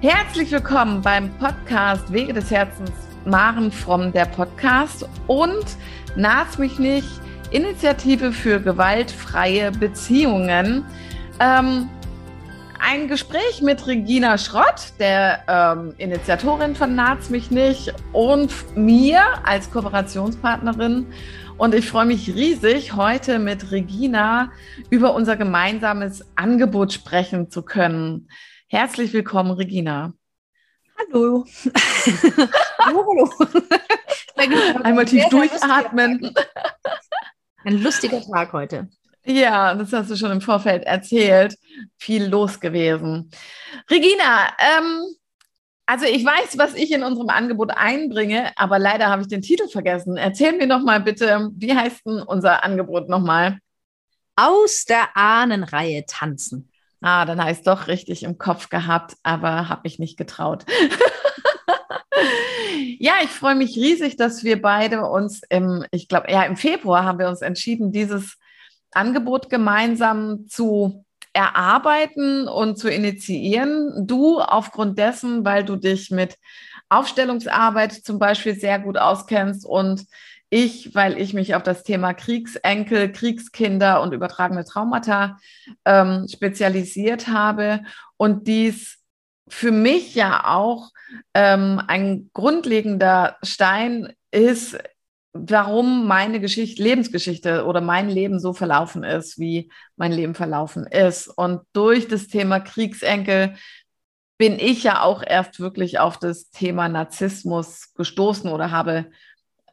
Herzlich willkommen beim Podcast Wege des Herzens Maren Fromm, der Podcast und Nas mich nicht, Initiative für gewaltfreie Beziehungen. Ähm, ein Gespräch mit Regina Schrott, der ähm, Initiatorin von Naz mich nicht und mir als Kooperationspartnerin. Und ich freue mich riesig, heute mit Regina über unser gemeinsames Angebot sprechen zu können. Herzlich willkommen, Regina. Hallo. hallo, hallo. Einmal tief durchatmen. Ein lustiger Tag heute. Ja, das hast du schon im Vorfeld erzählt. Viel los gewesen. Regina, ähm, also ich weiß, was ich in unserem Angebot einbringe, aber leider habe ich den Titel vergessen. Erzähl mir noch mal bitte, wie heißt denn unser Angebot nochmal? Aus der Ahnenreihe tanzen. Ah, dann heißt doch richtig im Kopf gehabt, aber habe ich nicht getraut. ja, ich freue mich riesig, dass wir beide uns im, ich glaube, ja, im Februar haben wir uns entschieden, dieses Angebot gemeinsam zu erarbeiten und zu initiieren. Du aufgrund dessen, weil du dich mit Aufstellungsarbeit zum Beispiel sehr gut auskennst und ich, weil ich mich auf das Thema Kriegsenkel, Kriegskinder und übertragene Traumata ähm, spezialisiert habe und dies für mich ja auch ähm, ein grundlegender Stein ist warum meine Geschichte, Lebensgeschichte oder mein Leben so verlaufen ist, wie mein Leben verlaufen ist. Und durch das Thema Kriegsenkel bin ich ja auch erst wirklich auf das Thema Narzissmus gestoßen oder habe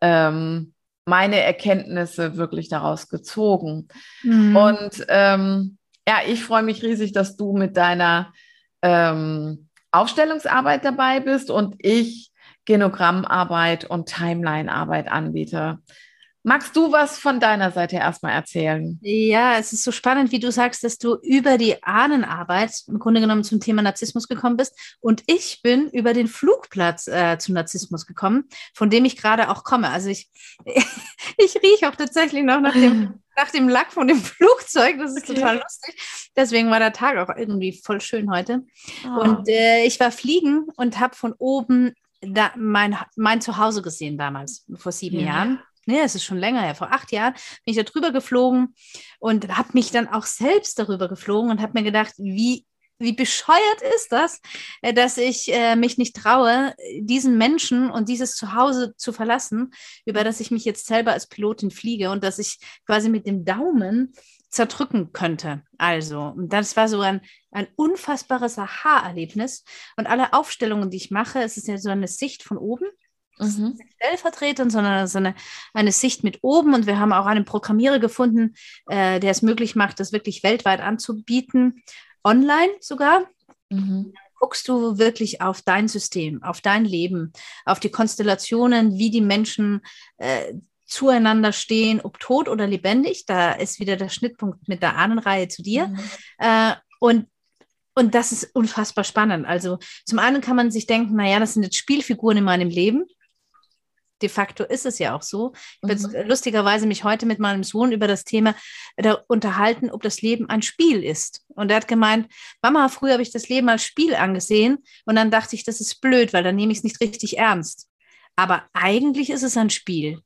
ähm, meine Erkenntnisse wirklich daraus gezogen. Mhm. Und ähm, ja, ich freue mich riesig, dass du mit deiner ähm, Aufstellungsarbeit dabei bist und ich Genogrammarbeit und Timelinearbeit anbiete. Magst du was von deiner Seite erstmal erzählen? Ja, es ist so spannend, wie du sagst, dass du über die Ahnenarbeit im Grunde genommen zum Thema Narzissmus gekommen bist. Und ich bin über den Flugplatz äh, zum Narzissmus gekommen, von dem ich gerade auch komme. Also ich, ich rieche auch tatsächlich noch nach dem, nach dem Lack von dem Flugzeug. Das ist okay. total lustig. Deswegen war der Tag auch irgendwie voll schön heute. Oh. Und äh, ich war fliegen und habe von oben da, mein, mein Zuhause gesehen damals, vor sieben ja. Jahren. Nee, es ist schon länger her. Vor acht Jahren bin ich da drüber geflogen und habe mich dann auch selbst darüber geflogen und habe mir gedacht, wie, wie bescheuert ist das, äh, dass ich äh, mich nicht traue, diesen Menschen und dieses Zuhause zu verlassen, über das ich mich jetzt selber als Pilotin fliege und dass ich quasi mit dem Daumen zerdrücken könnte. Also, das war so ein, ein unfassbares Aha-Erlebnis. Und alle Aufstellungen, die ich mache, es ist ja so eine Sicht von oben. Mhm. Stellvertretend, sondern so eine, eine Sicht mit oben. Und wir haben auch einen Programmierer gefunden, äh, der es möglich macht, das wirklich weltweit anzubieten, online sogar. Mhm guckst du wirklich auf dein System, auf dein Leben, auf die Konstellationen, wie die Menschen äh, zueinander stehen, ob tot oder lebendig. Da ist wieder der Schnittpunkt mit der Ahnenreihe zu dir. Mhm. Äh, und und das ist unfassbar spannend. Also zum einen kann man sich denken, naja, das sind jetzt Spielfiguren in meinem Leben. De facto ist es ja auch so. Ich habe mhm. lustigerweise mich heute mit meinem Sohn über das Thema unterhalten, ob das Leben ein Spiel ist. Und er hat gemeint, Mama, früher habe ich das Leben als Spiel angesehen und dann dachte ich, das ist blöd, weil dann nehme ich es nicht richtig ernst. Aber eigentlich ist es ein Spiel.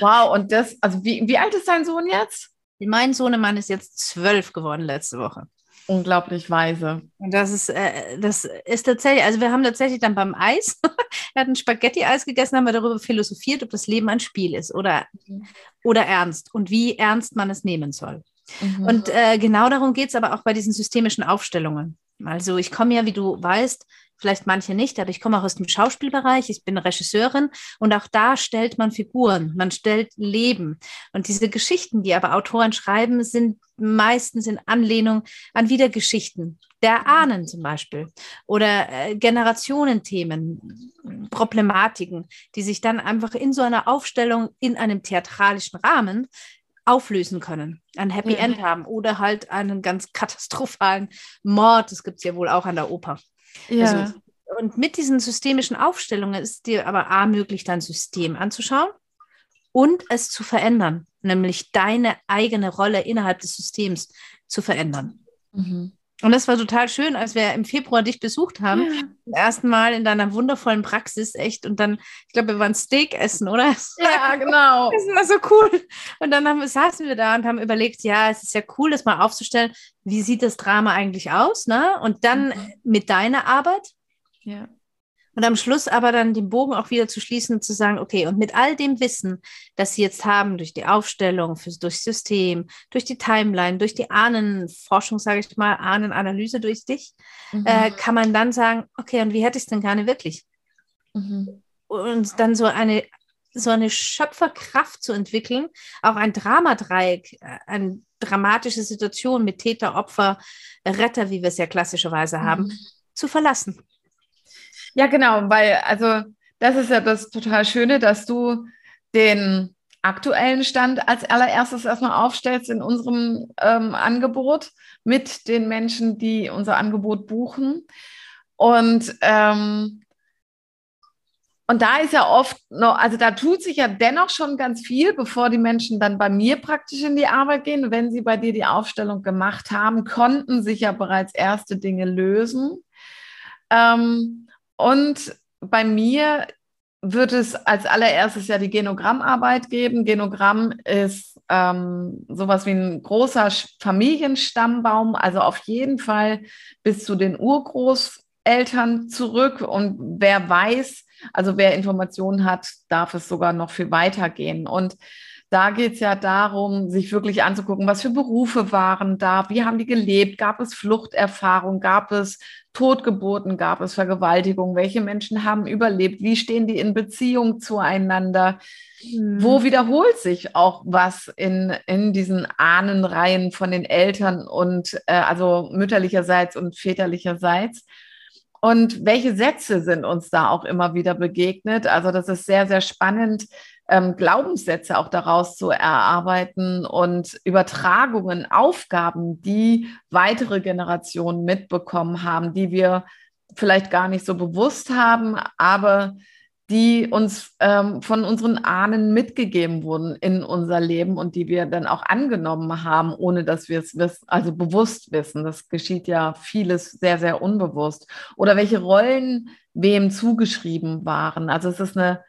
Wow, und das, also wie, wie alt ist dein Sohn jetzt? Mein Sohnemann ist jetzt zwölf geworden letzte Woche. Unglaublich weise. Und das ist, äh, das ist tatsächlich, also wir haben tatsächlich dann beim Eis, er hat ein Spaghetti-Eis gegessen, haben wir darüber philosophiert, ob das Leben ein Spiel ist oder, mhm. oder ernst und wie ernst man es nehmen soll. Mhm. Und äh, genau darum geht es aber auch bei diesen systemischen Aufstellungen. Also ich komme ja, wie du weißt, vielleicht manche nicht, aber ich komme auch aus dem Schauspielbereich, ich bin Regisseurin und auch da stellt man Figuren, man stellt Leben. Und diese Geschichten, die aber Autoren schreiben, sind meistens in Anlehnung an Wiedergeschichten der Ahnen zum Beispiel oder äh, Generationenthemen, Problematiken, die sich dann einfach in so einer Aufstellung in einem theatralischen Rahmen auflösen können, ein Happy mhm. End haben oder halt einen ganz katastrophalen Mord. Das gibt es ja wohl auch an der Oper. Ja. Also, und mit diesen systemischen Aufstellungen ist dir aber A möglich, dein System anzuschauen und es zu verändern, nämlich deine eigene Rolle innerhalb des Systems zu verändern. Mhm. Und das war total schön, als wir im Februar dich besucht haben. Ja. Zum ersten Mal in deiner wundervollen Praxis, echt. Und dann, ich glaube, wir waren Steak essen, oder? Ja, genau. Das war so cool. Und dann haben, saßen wir da und haben überlegt, ja, es ist ja cool, das mal aufzustellen. Wie sieht das Drama eigentlich aus? Ne? Und dann mhm. mit deiner Arbeit. Ja. Und am Schluss aber dann den Bogen auch wieder zu schließen und zu sagen, okay, und mit all dem Wissen, das Sie jetzt haben, durch die Aufstellung, für, durch System, durch die Timeline, durch die Ahnenforschung, sage ich mal, Ahnenanalyse durch dich, mhm. äh, kann man dann sagen, okay, und wie hätte ich es denn gerne wirklich? Mhm. Und dann so eine, so eine Schöpferkraft zu entwickeln, auch ein Dramadreieck, äh, eine dramatische Situation mit Täter, Opfer, Retter, wie wir es ja klassischerweise haben, mhm. zu verlassen. Ja, genau, weil also das ist ja das total Schöne, dass du den aktuellen Stand als allererstes erstmal aufstellst in unserem ähm, Angebot mit den Menschen, die unser Angebot buchen. Und, ähm, und da ist ja oft noch, also da tut sich ja dennoch schon ganz viel, bevor die Menschen dann bei mir praktisch in die Arbeit gehen. Wenn sie bei dir die Aufstellung gemacht haben, konnten sich ja bereits erste Dinge lösen. Ähm, und bei mir wird es als allererstes ja die Genogrammarbeit geben. Genogramm ist ähm, sowas wie ein großer Familienstammbaum, also auf jeden Fall bis zu den Urgroßeltern zurück. Und wer weiß, also wer Informationen hat, darf es sogar noch viel weiter gehen. Und da geht es ja darum, sich wirklich anzugucken, was für Berufe waren da, wie haben die gelebt, gab es Fluchterfahrung, gab es Totgeburten, gab es Vergewaltigung, welche Menschen haben überlebt, wie stehen die in Beziehung zueinander, mhm. wo wiederholt sich auch was in, in diesen Ahnenreihen von den Eltern und äh, also mütterlicherseits und väterlicherseits. Und welche Sätze sind uns da auch immer wieder begegnet? Also das ist sehr, sehr spannend, ähm, Glaubenssätze auch daraus zu erarbeiten und Übertragungen, Aufgaben, die weitere Generationen mitbekommen haben, die wir vielleicht gar nicht so bewusst haben, aber die uns ähm, von unseren Ahnen mitgegeben wurden in unser Leben und die wir dann auch angenommen haben, ohne dass wir es also bewusst wissen. Das geschieht ja vieles sehr, sehr unbewusst. Oder welche Rollen wem zugeschrieben waren. Also es ist eine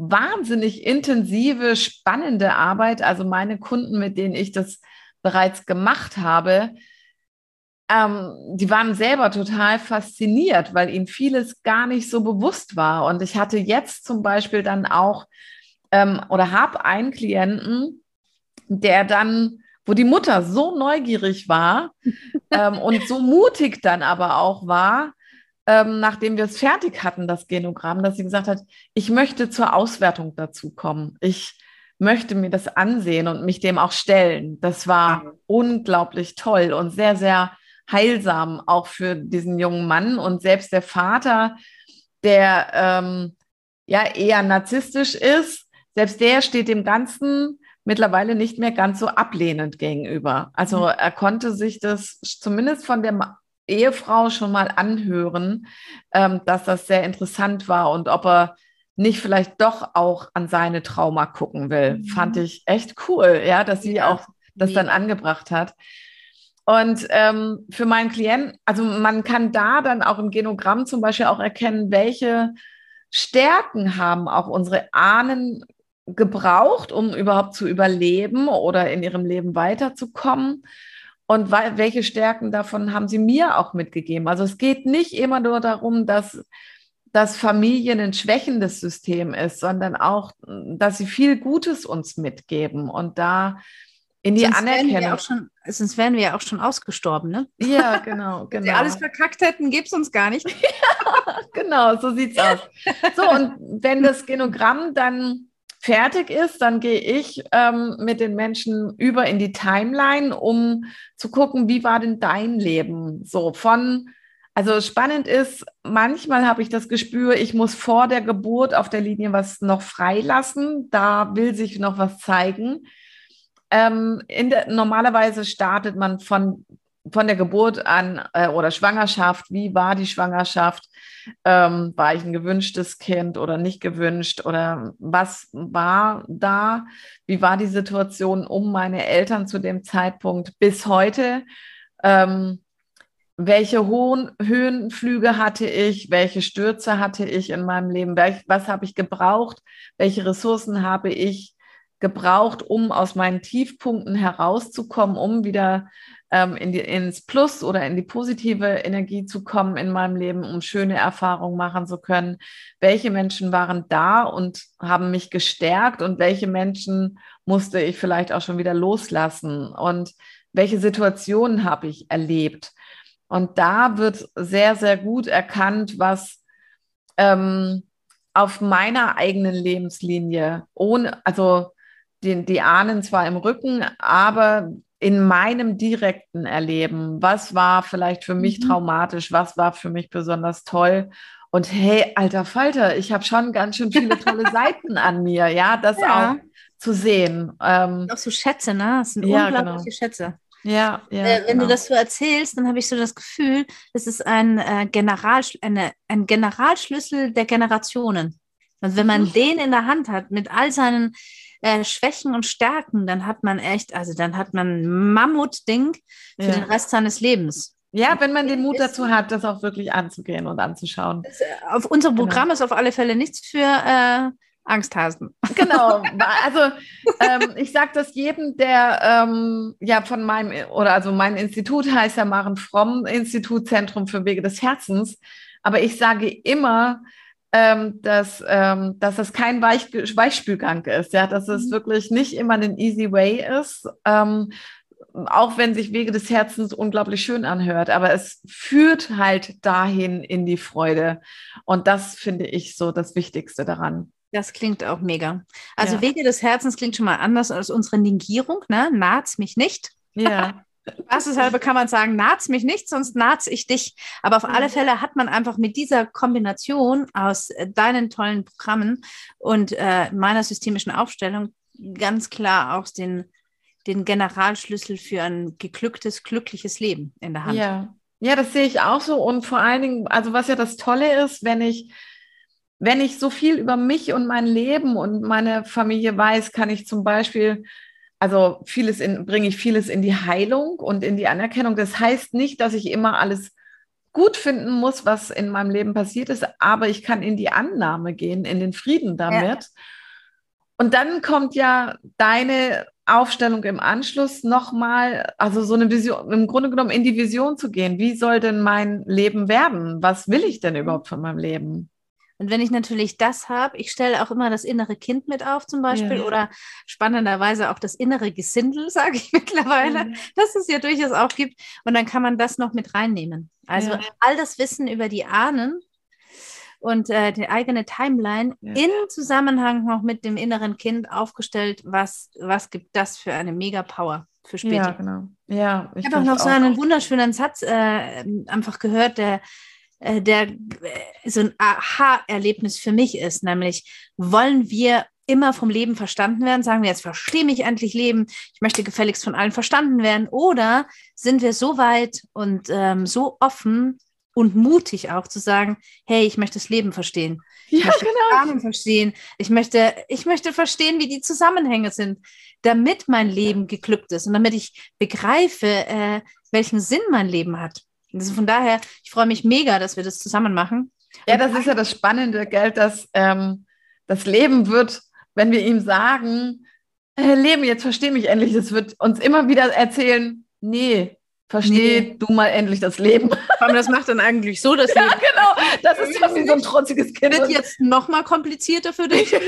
wahnsinnig intensive, spannende Arbeit. Also meine Kunden, mit denen ich das bereits gemacht habe, ähm, die waren selber total fasziniert, weil ihnen vieles gar nicht so bewusst war. Und ich hatte jetzt zum Beispiel dann auch ähm, oder habe einen Klienten, der dann, wo die Mutter so neugierig war ähm, und so mutig dann aber auch war, ähm, nachdem wir es fertig hatten, das Genogramm, dass sie gesagt hat, ich möchte zur Auswertung dazu kommen. Ich möchte mir das ansehen und mich dem auch stellen. Das war mhm. unglaublich toll und sehr, sehr heilsam auch für diesen jungen Mann. Und selbst der Vater, der ähm, ja eher narzisstisch ist, selbst der steht dem Ganzen mittlerweile nicht mehr ganz so ablehnend gegenüber. Also mhm. er konnte sich das zumindest von der Ehefrau schon mal anhören, ähm, dass das sehr interessant war und ob er nicht vielleicht doch auch an seine Trauma gucken will. Mhm. Fand ich echt cool, ja, dass sie ja, auch das dann angebracht hat. Und ähm, für meinen Klienten, also man kann da dann auch im Genogramm zum Beispiel auch erkennen, welche Stärken haben auch unsere Ahnen gebraucht, um überhaupt zu überleben oder in ihrem Leben weiterzukommen. Und welche Stärken davon haben sie mir auch mitgegeben? Also es geht nicht immer nur darum, dass dass Familien ein schwächendes System ist, sondern auch, dass sie viel Gutes uns mitgeben und da in die sonst Anerkennung. Wären schon, sonst wären wir ja auch schon ausgestorben, ne? Ja, genau, genau. Wenn wir alles verkackt hätten, gäbe es uns gar nicht. ja, genau, so sieht's aus. So, und wenn das Genogramm dann fertig ist, dann gehe ich ähm, mit den Menschen über in die Timeline, um zu gucken, wie war denn dein Leben? So von, also spannend ist, manchmal habe ich das Gespür, ich muss vor der Geburt auf der Linie was noch freilassen. Da will sich noch was zeigen. Ähm, der, normalerweise startet man von von der Geburt an äh, oder Schwangerschaft, wie war die Schwangerschaft? Ähm, war ich ein gewünschtes Kind oder nicht gewünscht? Oder was war da? Wie war die Situation um meine Eltern zu dem Zeitpunkt bis heute? Ähm, welche hohen Höhenflüge hatte ich, welche Stürze hatte ich in meinem Leben, was habe ich gebraucht, welche Ressourcen habe ich gebraucht, um aus meinen Tiefpunkten herauszukommen, um wieder ähm, in die, ins Plus oder in die positive Energie zu kommen in meinem Leben, um schöne Erfahrungen machen zu können. Welche Menschen waren da und haben mich gestärkt und welche Menschen musste ich vielleicht auch schon wieder loslassen und welche Situationen habe ich erlebt. Und da wird sehr, sehr gut erkannt, was ähm, auf meiner eigenen Lebenslinie, ohne, also die, die Ahnen zwar im Rücken, aber in meinem direkten Erleben, was war vielleicht für mich mhm. traumatisch, was war für mich besonders toll. Und hey, alter Falter, ich habe schon ganz schön viele tolle Seiten an mir, ja, das ja. auch zu sehen. Ähm, auch so Schätze, ne? Das sind ja, unglaubliche genau. Schätze. Ja, ja. Äh, wenn genau. du das so erzählst, dann habe ich so das Gefühl, es ist ein, äh, General, eine, ein Generalschlüssel der Generationen. Und wenn man mhm. den in der Hand hat, mit all seinen äh, Schwächen und Stärken, dann hat man echt, also dann hat man ein Mammutding für ja. den Rest seines Lebens. Ja, wenn man den Mut dazu hat, das auch wirklich anzugehen und anzuschauen. Das, äh, auf unserem genau. Programm ist auf alle Fälle nichts für äh, Angsthasen. Genau. Also ähm, ich sage das jedem, der ähm, ja von meinem, oder also mein Institut heißt ja Maren Fromm, Institut Zentrum für Wege des Herzens. Aber ich sage immer, ähm, dass, ähm, dass es kein Weich Weichspülgang ist, ja, dass es mhm. wirklich nicht immer ein easy way ist, ähm, auch wenn sich Wege des Herzens unglaublich schön anhört, aber es führt halt dahin in die Freude. Und das finde ich so das Wichtigste daran. Das klingt auch mega. Also ja. Wege des Herzens klingt schon mal anders als unsere Negierung, ne? Naht's mich nicht. Ja. Spaßeshalber kann man sagen, naht's mich nicht, sonst naht's ich dich. Aber auf alle Fälle hat man einfach mit dieser Kombination aus äh, deinen tollen Programmen und äh, meiner systemischen Aufstellung ganz klar auch den, den Generalschlüssel für ein geglücktes, glückliches Leben in der Hand. Ja. ja, das sehe ich auch so. Und vor allen Dingen, also was ja das Tolle ist, wenn ich wenn ich so viel über mich und mein Leben und meine Familie weiß, kann ich zum Beispiel also vieles in, bringe ich vieles in die Heilung und in die Anerkennung. Das heißt nicht, dass ich immer alles gut finden muss, was in meinem Leben passiert ist, aber ich kann in die Annahme gehen, in den Frieden damit. Ja. Und dann kommt ja deine Aufstellung im Anschluss nochmal, also so eine Vision, im Grunde genommen in die Vision zu gehen. Wie soll denn mein Leben werden? Was will ich denn überhaupt von meinem Leben? Und wenn ich natürlich das habe, ich stelle auch immer das innere Kind mit auf zum Beispiel ja. oder spannenderweise auch das innere Gesindel, sage ich mittlerweile, mhm. dass es ja durchaus auch gibt. Und dann kann man das noch mit reinnehmen. Also ja. all das Wissen über die Ahnen und äh, die eigene Timeline ja. in Zusammenhang noch mit dem inneren Kind aufgestellt, was, was gibt das für eine Mega-Power für später. Ja, genau. Ja, ich, ich habe auch noch so einen wunderschönen Satz äh, einfach gehört, der äh, der äh, so ein Aha-Erlebnis für mich ist, nämlich wollen wir immer vom Leben verstanden werden? Sagen wir jetzt, verstehe mich endlich Leben, ich möchte gefälligst von allen verstanden werden? Oder sind wir so weit und ähm, so offen und mutig auch zu sagen, hey, ich möchte das Leben verstehen. Ich ja, möchte genau. verstehen. Ich möchte, ich möchte verstehen, wie die Zusammenhänge sind, damit mein Leben geglückt ist und damit ich begreife, äh, welchen Sinn mein Leben hat. Also von daher, ich freue mich mega, dass wir das zusammen machen. Ja, das ist ja das Spannende, Geld, dass ähm, das Leben wird, wenn wir ihm sagen, äh, Leben, jetzt versteh mich endlich, das wird uns immer wieder erzählen, nee, versteh nee. du mal endlich das Leben. Aber das macht dann eigentlich so das Leben. Ja, genau, das ist ja wie so ein trotziges Kind. Wird jetzt noch mal komplizierter für dich.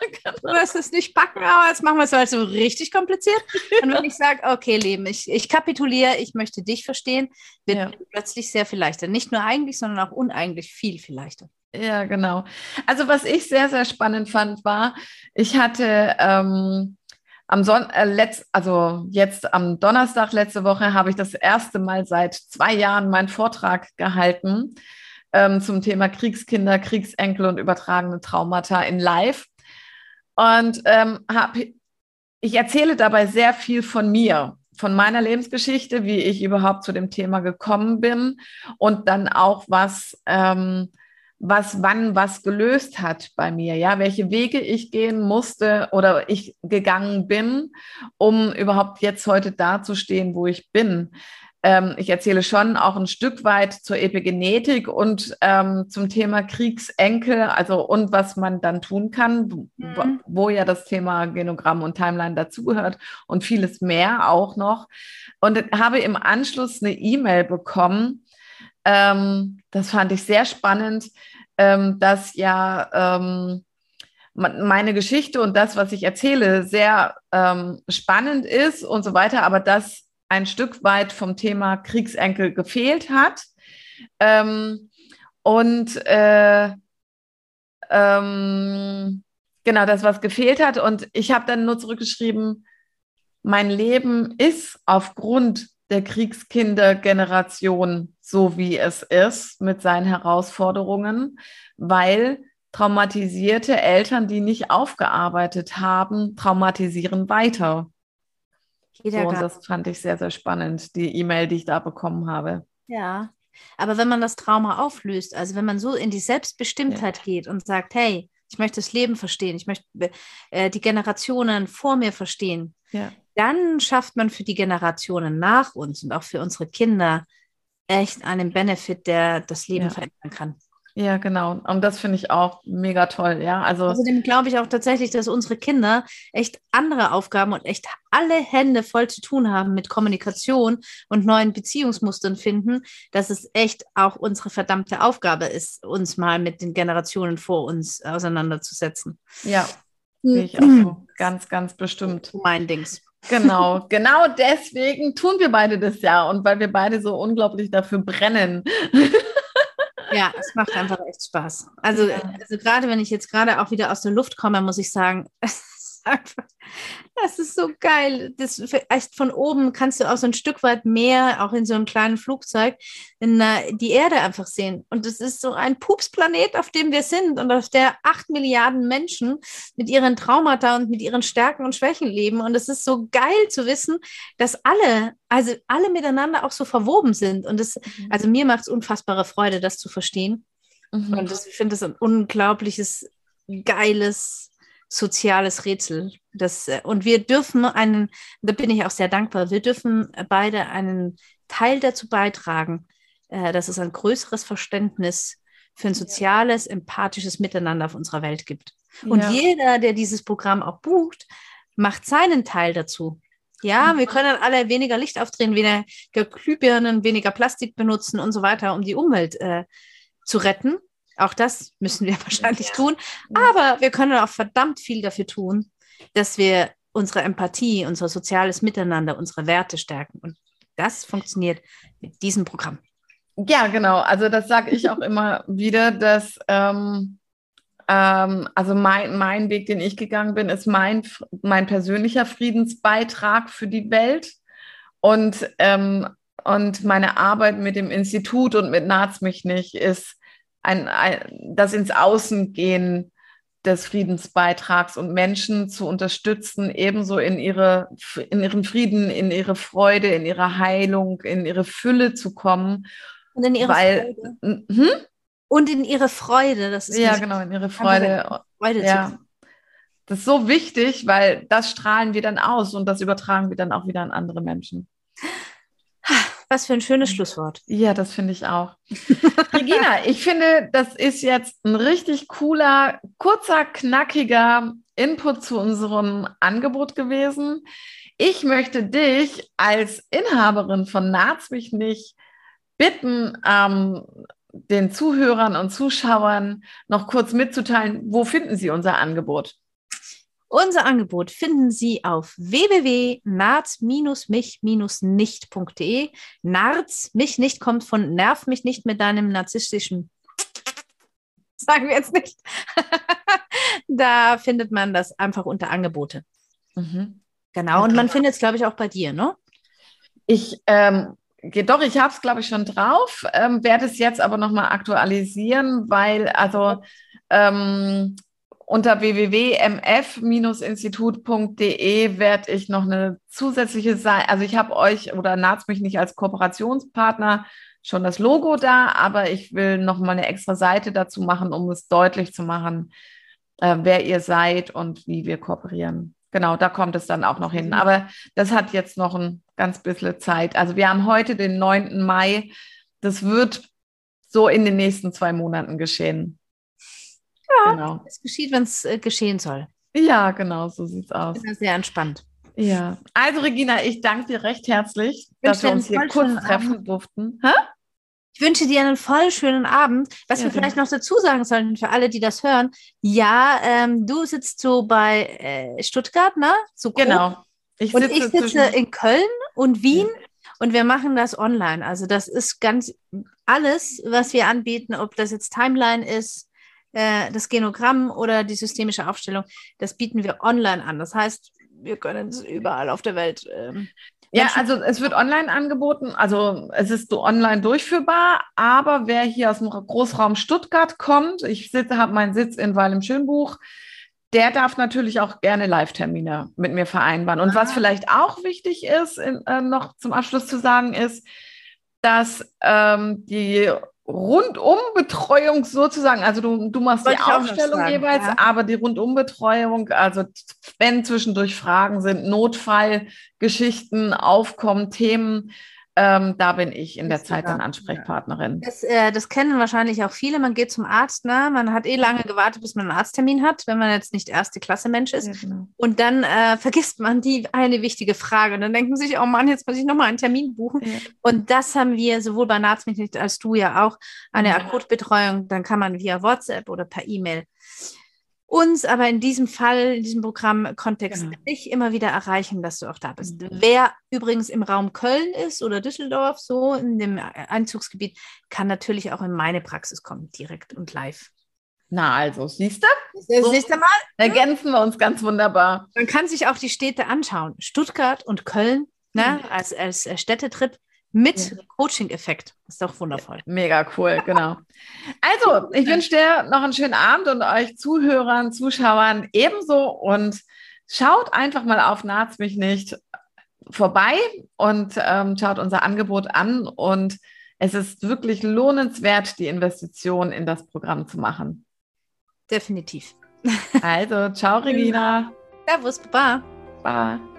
du wirst es nicht packen, aber jetzt machen wir es halt so richtig kompliziert. Und wenn ich sage, okay, Leben, ich, ich kapituliere, ich möchte dich verstehen, wird ja. plötzlich sehr viel leichter. Nicht nur eigentlich, sondern auch uneigentlich viel, viel leichter. Ja, genau. Also was ich sehr, sehr spannend fand, war, ich hatte ähm, am Son äh, letzt, also jetzt am Donnerstag letzte Woche habe ich das erste Mal seit zwei Jahren meinen Vortrag gehalten ähm, zum Thema Kriegskinder, Kriegsenkel und übertragene Traumata in Live. Und ähm, hab, ich erzähle dabei sehr viel von mir, von meiner Lebensgeschichte, wie ich überhaupt zu dem Thema gekommen bin und dann auch was, ähm, was wann was gelöst hat bei mir, ja, welche Wege ich gehen musste oder ich gegangen bin, um überhaupt jetzt heute dazustehen, wo ich bin. Ähm, ich erzähle schon auch ein Stück weit zur Epigenetik und ähm, zum Thema Kriegsenkel, also und was man dann tun kann, mhm. wo, ja das Thema Genogramm und Timeline dazugehört und vieles mehr auch noch. Und habe im Anschluss eine E-Mail bekommen. Ähm, das fand ich sehr spannend, ähm, dass ja ähm, meine Geschichte und das, was ich erzähle, sehr ähm, spannend ist und so weiter, aber dass ein Stück weit vom Thema Kriegsenkel gefehlt hat. Ähm, und äh, ähm, genau das, was gefehlt hat. Und ich habe dann nur zurückgeschrieben, mein Leben ist aufgrund der Kriegskindergeneration so, wie es ist, mit seinen Herausforderungen, weil traumatisierte Eltern, die nicht aufgearbeitet haben, traumatisieren weiter. Jeder so, und das fand ich sehr, sehr spannend, die E-Mail, die ich da bekommen habe. Ja, aber wenn man das Trauma auflöst, also wenn man so in die Selbstbestimmtheit ja. geht und sagt, hey, ich möchte das Leben verstehen, ich möchte äh, die Generationen vor mir verstehen, ja. dann schafft man für die Generationen nach uns und auch für unsere Kinder echt einen Benefit, der das Leben ja. verändern kann. Ja, genau. Und das finde ich auch mega toll, ja. Also Außerdem glaube ich auch tatsächlich, dass unsere Kinder echt andere Aufgaben und echt alle Hände voll zu tun haben mit Kommunikation und neuen Beziehungsmustern finden, dass es echt auch unsere verdammte Aufgabe ist, uns mal mit den Generationen vor uns auseinanderzusetzen. Ja, sehe ich auch so. Ganz, ganz bestimmt. Mein Dings. Genau, genau deswegen tun wir beide das ja und weil wir beide so unglaublich dafür brennen. Ja, es macht einfach echt Spaß. Also, ja. also gerade wenn ich jetzt gerade auch wieder aus der Luft komme, muss ich sagen, einfach, das ist so geil. Das von oben kannst du auch so ein Stück weit mehr, auch in so einem kleinen Flugzeug, in, uh, die Erde einfach sehen. Und es ist so ein Pupsplanet, auf dem wir sind und auf der acht Milliarden Menschen mit ihren Traumata und mit ihren Stärken und Schwächen leben. Und es ist so geil zu wissen, dass alle, also alle miteinander auch so verwoben sind. Und das, mhm. also mir macht es unfassbare Freude, das zu verstehen. Mhm. Und das, ich finde es ein unglaubliches, geiles soziales Rätsel. Das, äh, und wir dürfen einen, da bin ich auch sehr dankbar, wir dürfen beide einen Teil dazu beitragen, äh, dass es ein größeres Verständnis für ein soziales, empathisches Miteinander auf unserer Welt gibt. Und ja. jeder, der dieses Programm auch bucht, macht seinen Teil dazu. Ja, wir können alle weniger Licht aufdrehen, weniger Glühbirnen, weniger Plastik benutzen und so weiter, um die Umwelt äh, zu retten. Auch das müssen wir wahrscheinlich ja. tun. Aber wir können auch verdammt viel dafür tun, dass wir unsere Empathie, unser soziales Miteinander, unsere Werte stärken. Und das funktioniert mit diesem Programm. Ja, genau. Also das sage ich auch immer wieder, dass ähm, ähm, also mein, mein Weg, den ich gegangen bin, ist mein, mein persönlicher Friedensbeitrag für die Welt. Und, ähm, und meine Arbeit mit dem Institut und mit Naz mich nicht ist ein, ein, das ins Außen gehen des Friedensbeitrags und Menschen zu unterstützen, ebenso in, ihre, in ihren Frieden, in ihre Freude, in ihre Heilung, in ihre Fülle zu kommen. Und in ihre weil, Freude. Hm? Und in ihre Freude. Das ist ja, genau, in ihre Freude. Freude ja. Das ist so wichtig, weil das strahlen wir dann aus und das übertragen wir dann auch wieder an andere Menschen. Was für ein schönes Schlusswort. Ja, das finde ich auch. Regina, ich finde, das ist jetzt ein richtig cooler, kurzer, knackiger Input zu unserem Angebot gewesen. Ich möchte dich als Inhaberin von Naz mich nicht bitten, ähm, den Zuhörern und Zuschauern noch kurz mitzuteilen, wo finden sie unser Angebot? Unser Angebot finden Sie auf www.narz-mich-nicht.de. Narz, mich nicht, kommt von Nerv mich nicht mit deinem narzisstischen. Sagen wir jetzt nicht. da findet man das einfach unter Angebote. Mhm. Genau, und man findet es, glaube ich, auch bei dir, ne? Ich, ähm, doch, ich habe es, glaube ich, schon drauf, ähm, werde es jetzt aber nochmal aktualisieren, weil, also, ähm, unter www.mf-institut.de werde ich noch eine zusätzliche Seite, also ich habe euch oder Naz mich nicht als Kooperationspartner schon das Logo da, aber ich will noch mal eine extra Seite dazu machen, um es deutlich zu machen, äh, wer ihr seid und wie wir kooperieren. genau, da kommt es dann auch noch hin. Aber das hat jetzt noch ein ganz bisschen Zeit. Also wir haben heute den 9. Mai. Das wird so in den nächsten zwei Monaten geschehen. Ja, genau. es geschieht, wenn es äh, geschehen soll. Ja, genau, so sieht es aus. Sehr entspannt. Ja, also Regina, ich danke dir recht herzlich, dass wir uns hier kurz treffen Abend. durften. Hä? Ich wünsche dir einen voll schönen Abend. Was ja, wir vielleicht noch dazu sagen sollten für alle, die das hören. Ja, ähm, du sitzt so bei äh, Stuttgart, ne? So genau. Ich und ich sitze in Köln und Wien ja. und wir machen das online. Also das ist ganz alles, was wir anbieten, ob das jetzt Timeline ist, äh, das Genogramm oder die systemische Aufstellung, das bieten wir online an. Das heißt, wir können es überall auf der Welt. Ähm, ja, also es wird online angeboten, also es ist so online durchführbar, aber wer hier aus dem Großraum Stuttgart kommt, ich sitze, habe meinen Sitz in Weil im Schönbuch, der darf natürlich auch gerne Live-Termine mit mir vereinbaren. Und ah. was vielleicht auch wichtig ist, in, äh, noch zum Abschluss zu sagen, ist, dass ähm, die Rundumbetreuung sozusagen, also du, du machst Wollte die Aufstellung jeweils, ja. aber die Rundumbetreuung, also wenn zwischendurch Fragen sind, Notfallgeschichten aufkommen, Themen, ähm, da bin ich in der Zeit dann Ansprechpartnerin. Das, äh, das, kennen wahrscheinlich auch viele. Man geht zum Arzt, ne? man hat eh lange gewartet, bis man einen Arzttermin hat, wenn man jetzt nicht erste Klasse Mensch ist. Ja, genau. Und dann äh, vergisst man die eine wichtige Frage. Und dann denkt man sich, oh Mann, jetzt muss ich nochmal einen Termin buchen. Ja. Und das haben wir sowohl bei Narzmitglied als du ja auch, eine ja. Akutbetreuung. Dann kann man via WhatsApp oder per E-Mail uns aber in diesem Fall, in diesem Programmkontext, genau. dich immer wieder erreichen, dass du auch da bist. Mhm. Wer übrigens im Raum Köln ist oder Düsseldorf, so in dem Einzugsgebiet, kann natürlich auch in meine Praxis kommen, direkt und live. Na, also, siehst du? Das so nächste Mal ergänzen wir uns ganz wunderbar. Man kann sich auch die Städte anschauen. Stuttgart und Köln, ne, mhm. als, als Städtetrip mit ja. Coaching-Effekt. Ist doch wundervoll. Mega cool, genau. Also, ich wünsche dir noch einen schönen Abend und euch Zuhörern, Zuschauern ebenso. Und schaut einfach mal auf Naht's mich nicht vorbei und ähm, schaut unser Angebot an. Und es ist wirklich lohnenswert, die Investition in das Programm zu machen. Definitiv. Also, ciao, Regina. Servus, Baba. Bye.